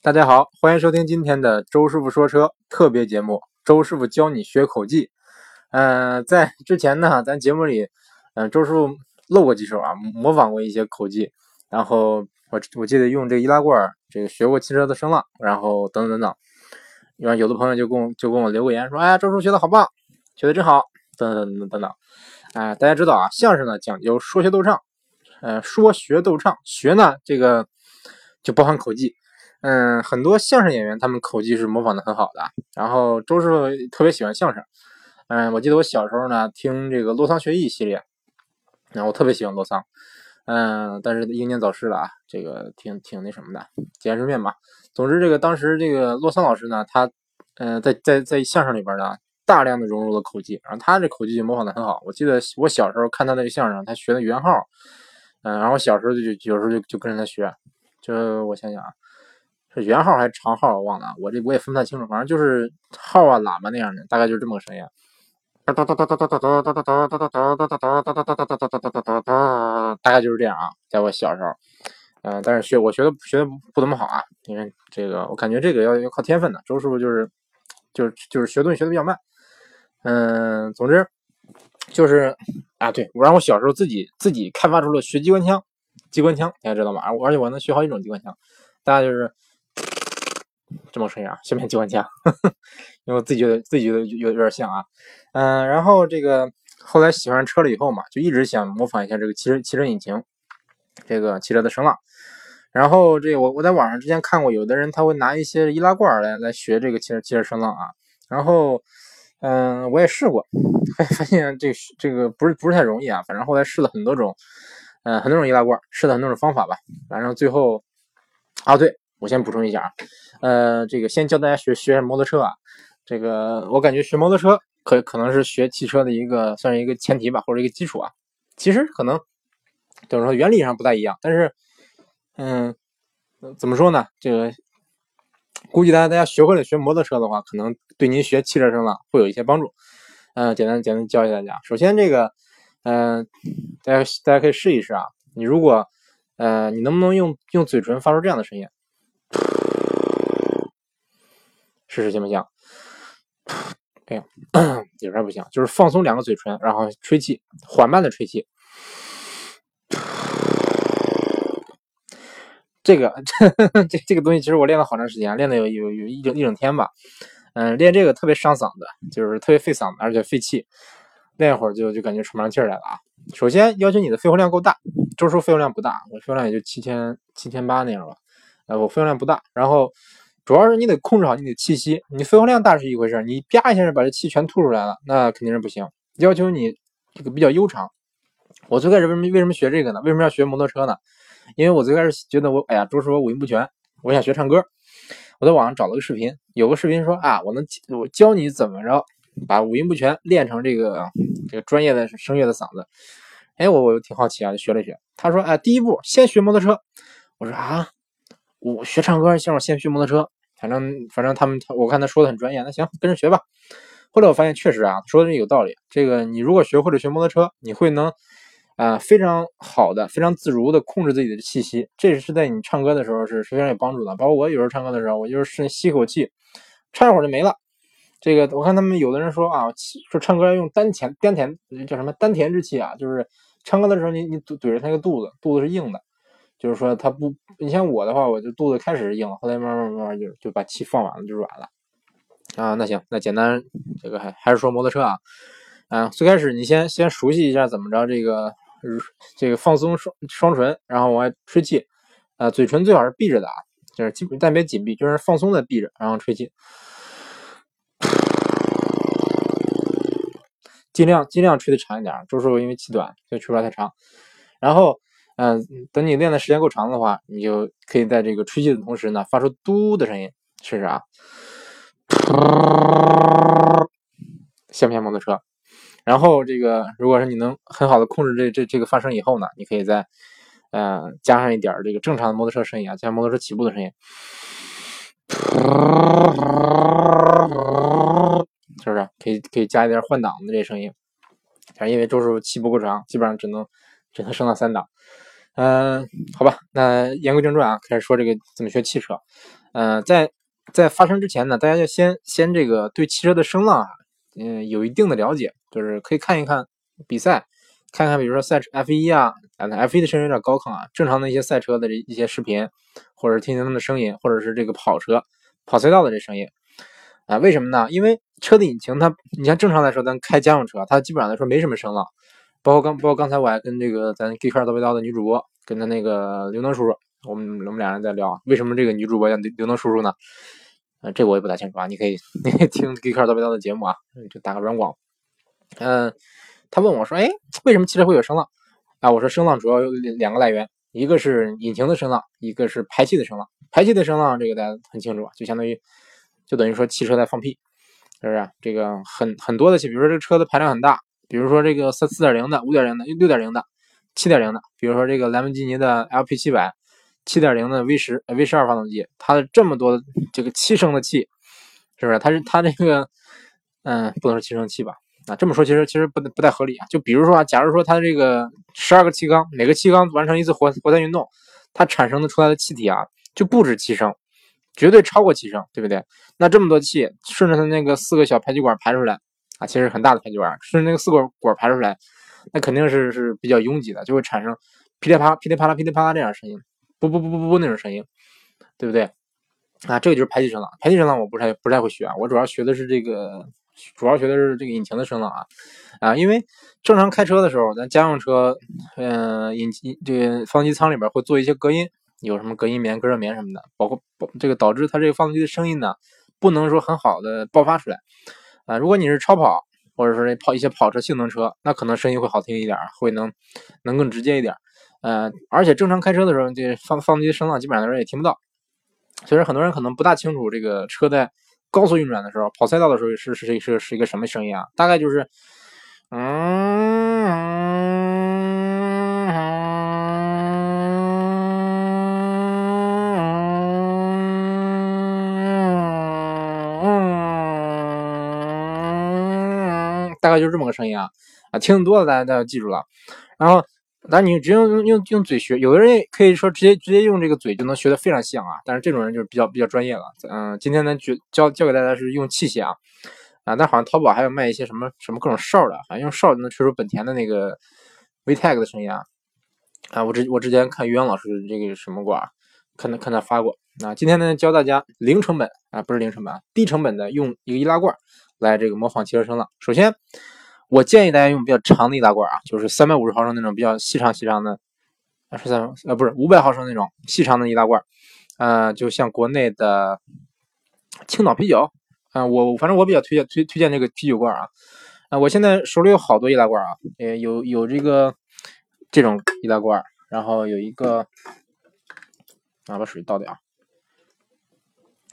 大家好，欢迎收听今天的周师傅说车特别节目。周师傅教你学口技。嗯，在之前呢，咱节目里，嗯，周师傅露过几手啊，模仿过一些口技。然后我我记得用这个易拉罐，这个学过汽车的声浪，然后等等等等。因为有的朋友就跟我就跟我留个言说：“哎呀，周师傅学的好棒，学的真好。”等等等等等等。哎，大家知道啊，相声呢讲究说学逗唱，呃，说学逗唱，学呢这个就包含口技。嗯，很多相声演员他们口技是模仿的很好的。然后周师傅特别喜欢相声。嗯，我记得我小时候呢听这个洛桑学艺系列，那我特别喜欢洛桑。嗯，但是英年早逝了啊，这个挺挺那什么的，见世面吧。总之，这个当时这个洛桑老师呢，他嗯在在在相声里边呢大量的融入了口技，然后他这口技就模仿的很好。我记得我小时候看他那个相声，他学的圆号，嗯，然后小时候就有时候就就跟着他学，就我想想啊。是圆号还是长号？我忘了，我这我也分不太清楚。反正就是号啊、喇叭那样的，大概就是这么个声音。大概就是这样啊。在我小时候，嗯，但是学我学的学的不怎么好啊，因为这个我感觉这个要要靠天分的。周师傅就是就是就是学东西学的比较慢。嗯，总之就是啊，对我让我小时候自己自己开发出了学机关枪，机关枪大家知道吗？而且我能学好几种机关枪，大家就是。这么声音啊，下面机关枪，因为我自己觉得自己觉得有有点像啊，嗯，然后这个后来喜欢车了以后嘛，就一直想模仿一下这个汽车汽车引擎，这个汽车的声浪。然后这我我在网上之前看过，有的人他会拿一些易拉罐来来学这个汽车汽车声浪啊。然后嗯，我也试过，发现这个这个不是不是太容易啊。反正后来试了很多种，嗯，很多种易拉罐，试了很多种方法吧。反正最后啊，对。我先补充一下啊，呃，这个先教大家学学摩托车啊，这个我感觉学摩托车可可能是学汽车的一个算是一个前提吧，或者一个基础啊。其实可能就是说原理上不太一样，但是嗯，怎么说呢？这个估计大家大家学会了学摩托车的话，可能对您学汽车声浪会有一些帮助。嗯，简单简单教一下大家。首先这个，嗯，大家大家可以试一试啊。你如果呃，你能不能用用嘴唇发出这样的声音？试试行不行？哎呀，有点不行，就是放松两个嘴唇，然后吹气，缓慢的吹气。这个 这这个东西其实我练了好长时间，练了有有有一整一整天吧。嗯，练这个特别伤嗓子，就是特别费嗓子，而且费气。练一会儿就就感觉喘不上气来了啊。首先要求你的肺活量够大，周叔肺活量不大，我肺活量也就七千七千八那样吧。呃，我肺活量不大，然后主要是你得控制好你的气息。你肺活量大是一回事，你啪一下就把这气全吐出来了，那肯定是不行。要求你这个比较悠长。我最开始为什么为什么学这个呢？为什么要学摩托车呢？因为我最开始觉得我哎呀，周师傅五音不全，我想学唱歌。我在网上找了个视频，有个视频说啊，我能我教你怎么着把五音不全练成这个这个专业的声乐的嗓子。哎，我我挺好奇啊，就学了学。他说哎，第一步先学摩托车。我说啊。我学唱歌，先我先学摩托车，反正反正他们，我看他说的很专业，那行跟着学吧。后来我发现确实啊，说的有道理。这个你如果学会了学摩托车，你会能啊非常好的、非常自如的控制自己的气息，这是在你唱歌的时候是非常有帮助的。包括我有时候唱歌的时候，我就是吸口气，唱一会儿就没了。这个我看他们有的人说啊，说唱歌要用丹田，丹田叫什么丹田之气啊，就是唱歌的时候你你怼怼着他那个肚子，肚子是硬的。就是说，他不，你像我的话，我就肚子开始硬，后来慢慢慢慢就就把气放完了，就软了。啊，那行，那简单，这个还还是说摩托车啊，嗯，最开始你先先熟悉一下怎么着，这个这个放松双双唇，然后往外吹气，啊，嘴唇最好是闭着的啊，就是基本但别紧闭，就是放松的闭着，然后吹气，尽量尽量吹的长一点，周师傅因为气短，所以吹不了太长，然后。嗯，等你练的时间够长的话，你就可以在这个吹气的同时呢，发出嘟的声音，试试啊，像不像摩托车？然后这个，如果说你能很好的控制这这这个发声以后呢，你可以再嗯加上一点这个正常的摩托车声音啊，像摩托车起步的声音，是不是？可以可以加一点换挡的这声音，但因为周师傅气不够长，基本上只能只能升到三档。嗯，好吧，那言归正传啊，开始说这个怎么学汽车。嗯，在在发生之前呢，大家要先先这个对汽车的声浪啊，嗯，有一定的了解，就是可以看一看比赛，看看比如说赛车 F 一啊，，F 一的声音有点高亢啊，正常的一些赛车的这一些视频，或者听听他们的声音，或者是这个跑车跑赛道的这声音啊，为什么呢？因为车的引擎它，你像正常来说，咱开家用车，它基本上来说没什么声浪。包括刚，包括刚才我还跟这个咱 G 卡叨背叨的女主播，跟他那个刘能叔叔，我们我们俩人在聊，为什么这个女主播叫刘能叔叔呢？啊，这我也不太清楚啊，你可以 你可以听 G 卡叨背叨的节目啊，就打个软广。嗯，他问我说，哎，为什么汽车会有声浪？啊，我说声浪主要有两个来源，一个是引擎的声浪，一个是排气的声浪。排气的声浪这个大家很清楚，就相当于就等于说汽车在放屁，是不是？这个很很多的，比如说这个车的排量很大。比如说这个四四点零的、五点零的、六点零的、七点零的，比如说这个兰博基尼的 LP 七百、七点零的 V 十、V 十二发动机，它的这么多这个七升的气，是不是？它是它这个，嗯，不能说七升气吧？啊，这么说其实其实不不太合理啊。就比如说啊，假如说它这个十二个气缸，每个气缸完成一次活活塞运动，它产生的出来的气体啊，就不止七升，绝对超过七升，对不对？那这么多气顺着它那个四个小排气管排出来。啊，其实很大的排气管，顺着那个四管管排出来，那肯定是是比较拥挤的，就会产生噼里啪噼里啪啦噼里啪啦这样声音，不不不不不那种声音，对不对？啊，这个就是排气声浪。排气声浪我不太不太会学啊，我主要学的是这个，主要学的是这个引擎的声浪啊啊，因为正常开车的时候，咱家用车，嗯，引擎这个发动机舱里边会做一些隔音，有什么隔音棉、隔热棉什么的，包括这个导致它这个发动机的声音呢，不能说很好的爆发出来。啊，如果你是超跑，或者说跑一些跑车、性能车，那可能声音会好听一点，会能能更直接一点。呃，而且正常开车的时候，这放放机声浪基本上来说也听不到。所以说，很多人可能不大清楚这个车在高速运转的时候，跑赛道的时候是是是是一个什么声音啊？大概就是，嗯大概就是这么个声音啊啊，听多了大家大家记住了。然后，那你直接用用用嘴学，有的人可以说直接直接用这个嘴就能学的非常像啊。但是这种人就是比较比较专业了。嗯，今天呢教教教给大家是用器械啊啊，但好像淘宝还有卖一些什么什么各种哨的，好像用哨就能吹出本田的那个 VTEC 的声音啊啊。我之我之前看于洋老师这个什么过，看他看他发过。那今天呢教大家零成本啊，不是零成本啊，低成本的用一个易拉罐。来这个模仿汽车声浪。首先，我建议大家用比较长的易拉罐啊，就是三百五十毫升那种比较细长细长的，啊是三呃不是五百毫升那种细长的易拉罐，呃，就像国内的青岛啤酒啊，我反正我比较推荐推推荐这个啤酒罐啊，啊，我现在手里有好多易拉罐啊，呃，有有这个这种易拉罐，然后有一个啊把水倒掉，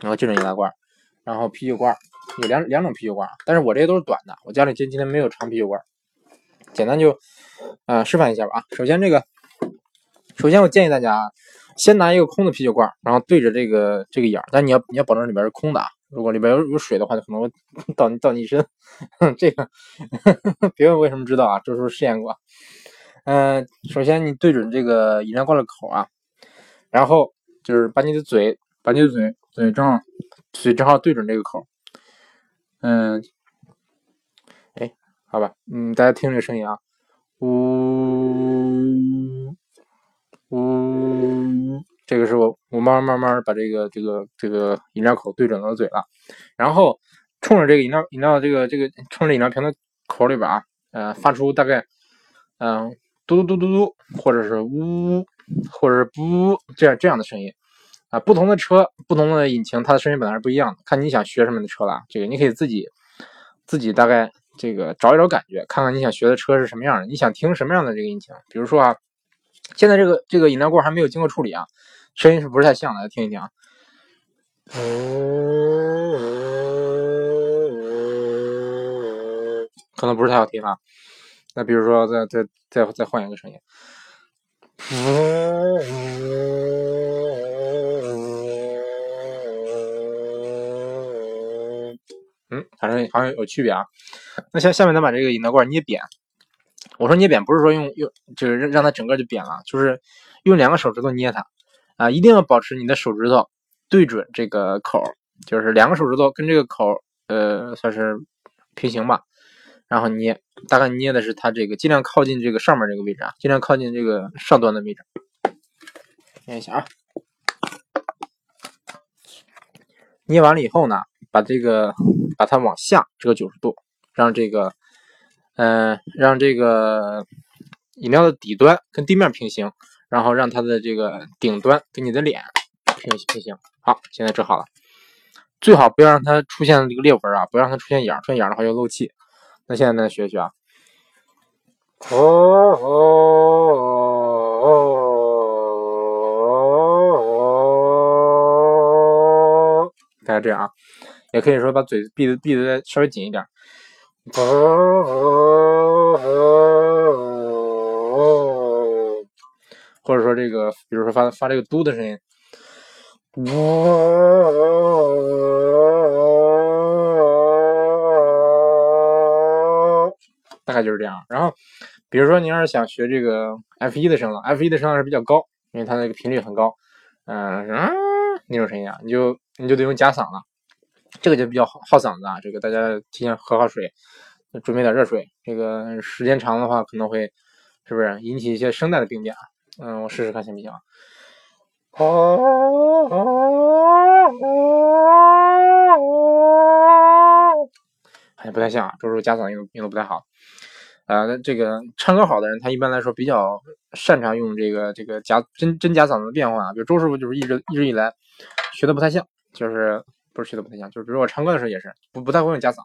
然后这种易拉罐，然后啤酒罐。有两两种啤酒罐，但是我这些都是短的，我家里今今天没有长啤酒罐，简单就啊示范一下吧啊。首先这个，首先我建议大家啊，先拿一个空的啤酒罐，然后对着这个这个眼儿，但你要你要保证里边是空的啊。如果里边有有水的话，就可能会 倒倒你一身。这个 别问为什么知道啊，这时候试验过。嗯，首先你对准这个饮料罐的口啊，然后就是把你的嘴，把你的嘴嘴正好嘴正好对准这个口。嗯，哎，好吧，嗯，大家听这声音啊，呜呜，这个是我我慢慢慢慢把这个这个这个饮料口对准了嘴了，然后冲着这个饮料饮料这个这个冲着饮料瓶的口里边啊，呃，发出大概嗯嘟嘟嘟嘟嘟，或者是呜，或者是不这样这样的声音。啊，不同的车，不同的引擎，它的声音本来是不一样的。看你想学什么的车了，这个你可以自己自己大概这个找一找感觉，看看你想学的车是什么样的，你想听什么样的这个引擎。比如说啊，现在这个这个饮料罐还没有经过处理啊，声音是不是太像了？来听一听啊，可能不是太好听啊。那比如说再再再再换一个声音。嗯，反正好像有区别啊。那下下面咱把这个饮料罐捏扁，我说捏扁不是说用用就是让它整个就扁了，就是用两个手指头捏它啊，一定要保持你的手指头对准这个口，就是两个手指头跟这个口呃算是平行吧，然后捏，大概捏的是它这个尽量靠近这个上面这个位置啊，尽量靠近这个上端的位置，捏一下啊。捏完了以后呢，把这个把它往下折九十度，让这个，嗯，让这个饮料的底端跟地面平行，然后让它的这个顶端跟你的脸平行平行。好，现在折好了，最好不要让它出现这个裂纹啊，不要让它出现眼，出现眼的话就漏气。那现在再学学啊，哦哦哦哦。大家这样啊，也可以说把嘴闭的闭的再稍微紧一点，或者说这个，比如说发发这个嘟的声音，大概就是这样。然后，比如说你要是想学这个 F 一的声浪，F 一的声浪是比较高，因为它那个频率很高，嗯那种声音啊，你就。你就得用假嗓了，这个就比较耗耗嗓子啊。这个大家提前喝好水，准备点热水。这个时间长的话，可能会是不是引起一些声带的病变啊？嗯，我试试看行不行？好像不太像啊，周周假嗓用用的不太好。啊，这个唱歌好的人，他一般来说比较擅长用这个这个假真真假嗓子的变化。比如周师傅就是一直一直以来学的不太像。就是不是学的不太像，就是比如我唱歌的时候也是不不太会用假嗓，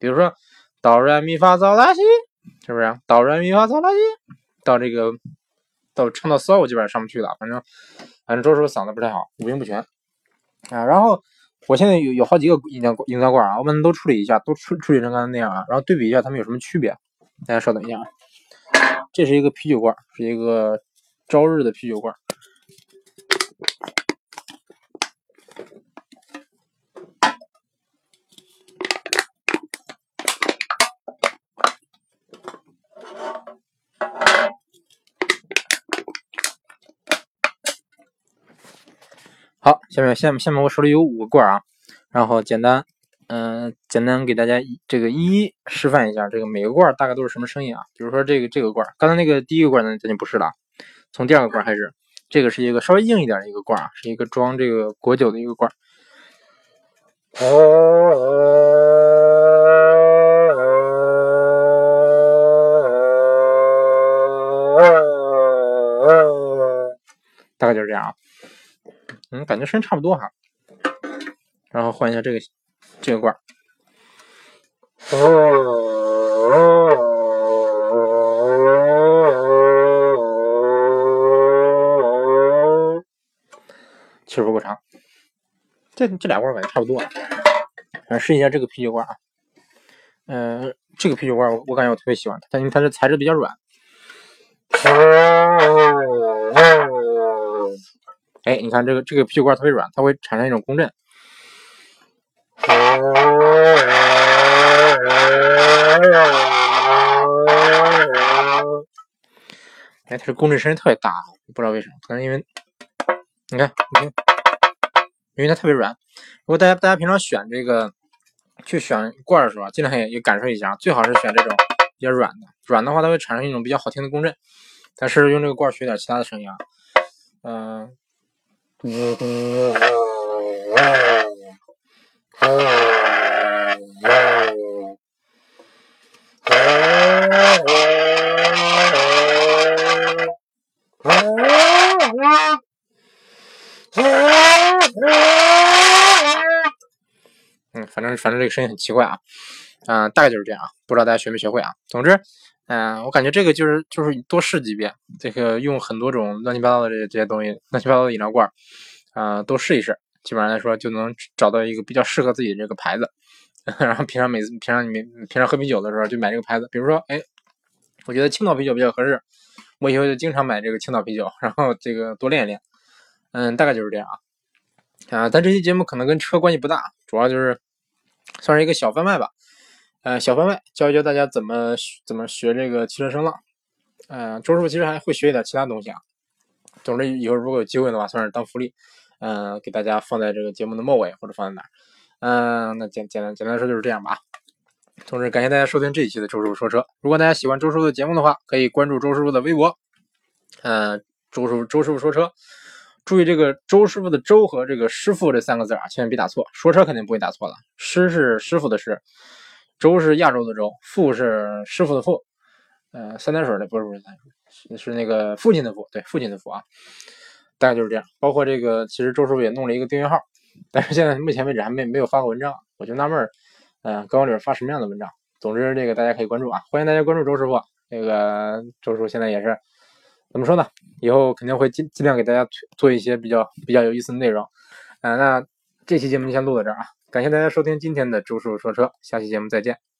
比如说哆来咪发嗦拉西，是不是？哆来咪发嗦拉西，到这个到唱到嗦，我基本上上不去了。反正反正周师傅嗓子不太好，五音不全啊。然后我现在有有好几个音调音调罐啊，我们都处理一下，都处处理成刚才那样啊，然后对比一下它们有什么区别。大家稍等一下啊，这是一个啤酒罐，是一个朝日的啤酒罐。好，下面下面下面我手里有五个罐啊，然后简单，嗯，简单给大家这个一一示范一下，这个每个罐大概都是什么声音啊？比如说这个这个罐，刚才那个第一个罐呢，咱就不是了，从第二个罐开始，这个是一个稍微硬一点的一个罐啊，是一个装这个果酒的一个罐。大概就是这样啊。嗯，感觉声音差不多哈，然后换一下这个这个罐儿，气儿不够长，这这俩罐儿感觉差不多啊。来试一下这个啤酒罐啊，嗯，这个啤酒罐我我感觉我特别喜欢它，它因为它的材质比较软。哎，你看这个这个啤酒罐特别软，它会产生一种共振。哎，它这共振声音特别大，不知道为什么，可能因为你看，你看，因为它特别软。如果大家大家平常选这个去选罐的时候，尽量也也感受一下，最好是选这种比较软的，软的话它会产生一种比较好听的共振。但是用这个罐学点其他的声音啊，嗯。嗯嗯嗯嗯，反正反正这个声音很奇怪啊，嗯，大概就是这样啊，不知道大家学没学会啊。总之。嗯，我感觉这个就是就是多试几遍，这个用很多种乱七八糟的这些这些东西，乱七八糟的饮料罐，啊，多试一试，基本上来说就能找到一个比较适合自己的这个牌子。然后平常每次平常你们平常喝啤酒的时候就买这个牌子，比如说，哎，我觉得青岛啤酒比较合适，我以后就经常买这个青岛啤酒，然后这个多练一练。嗯，大概就是这样啊。啊，但这期节目可能跟车关系不大，主要就是算是一个小贩卖吧。呃，小番外教一教大家怎么怎么学这个汽车声浪。嗯，周师傅其实还会学一点其他东西啊。总之，以后如果有机会的话，算是当福利，嗯，给大家放在这个节目的末尾或者放在哪儿。嗯，那简简单简单说就是这样吧。同时，感谢大家收听这一期的周师傅说车。如果大家喜欢周师傅的节目的话，可以关注周师傅的微博，嗯，周师傅周师傅说车。注意这个周师傅的周和这个师傅这三个字啊，千万别打错。说车肯定不会打错了。师是师傅的师，周是亚洲的周，父是师傅的父。呃，三点水的不是不是三点水是那个父亲的父，对父亲的父啊。大概就是这样。包括这个，其实周师傅也弄了一个订阅号，但是现在目前为止还没没有发过文章，我就纳闷儿。嗯，高里边发什么样的文章？总之，这个大家可以关注啊，欢迎大家关注周师傅。那个周师傅现在也是怎么说呢？以后肯定会尽尽量给大家做一些比较比较有意思的内容。嗯，那这期节目就先录到这儿啊，感谢大家收听今天的周师傅说车，下期节目再见。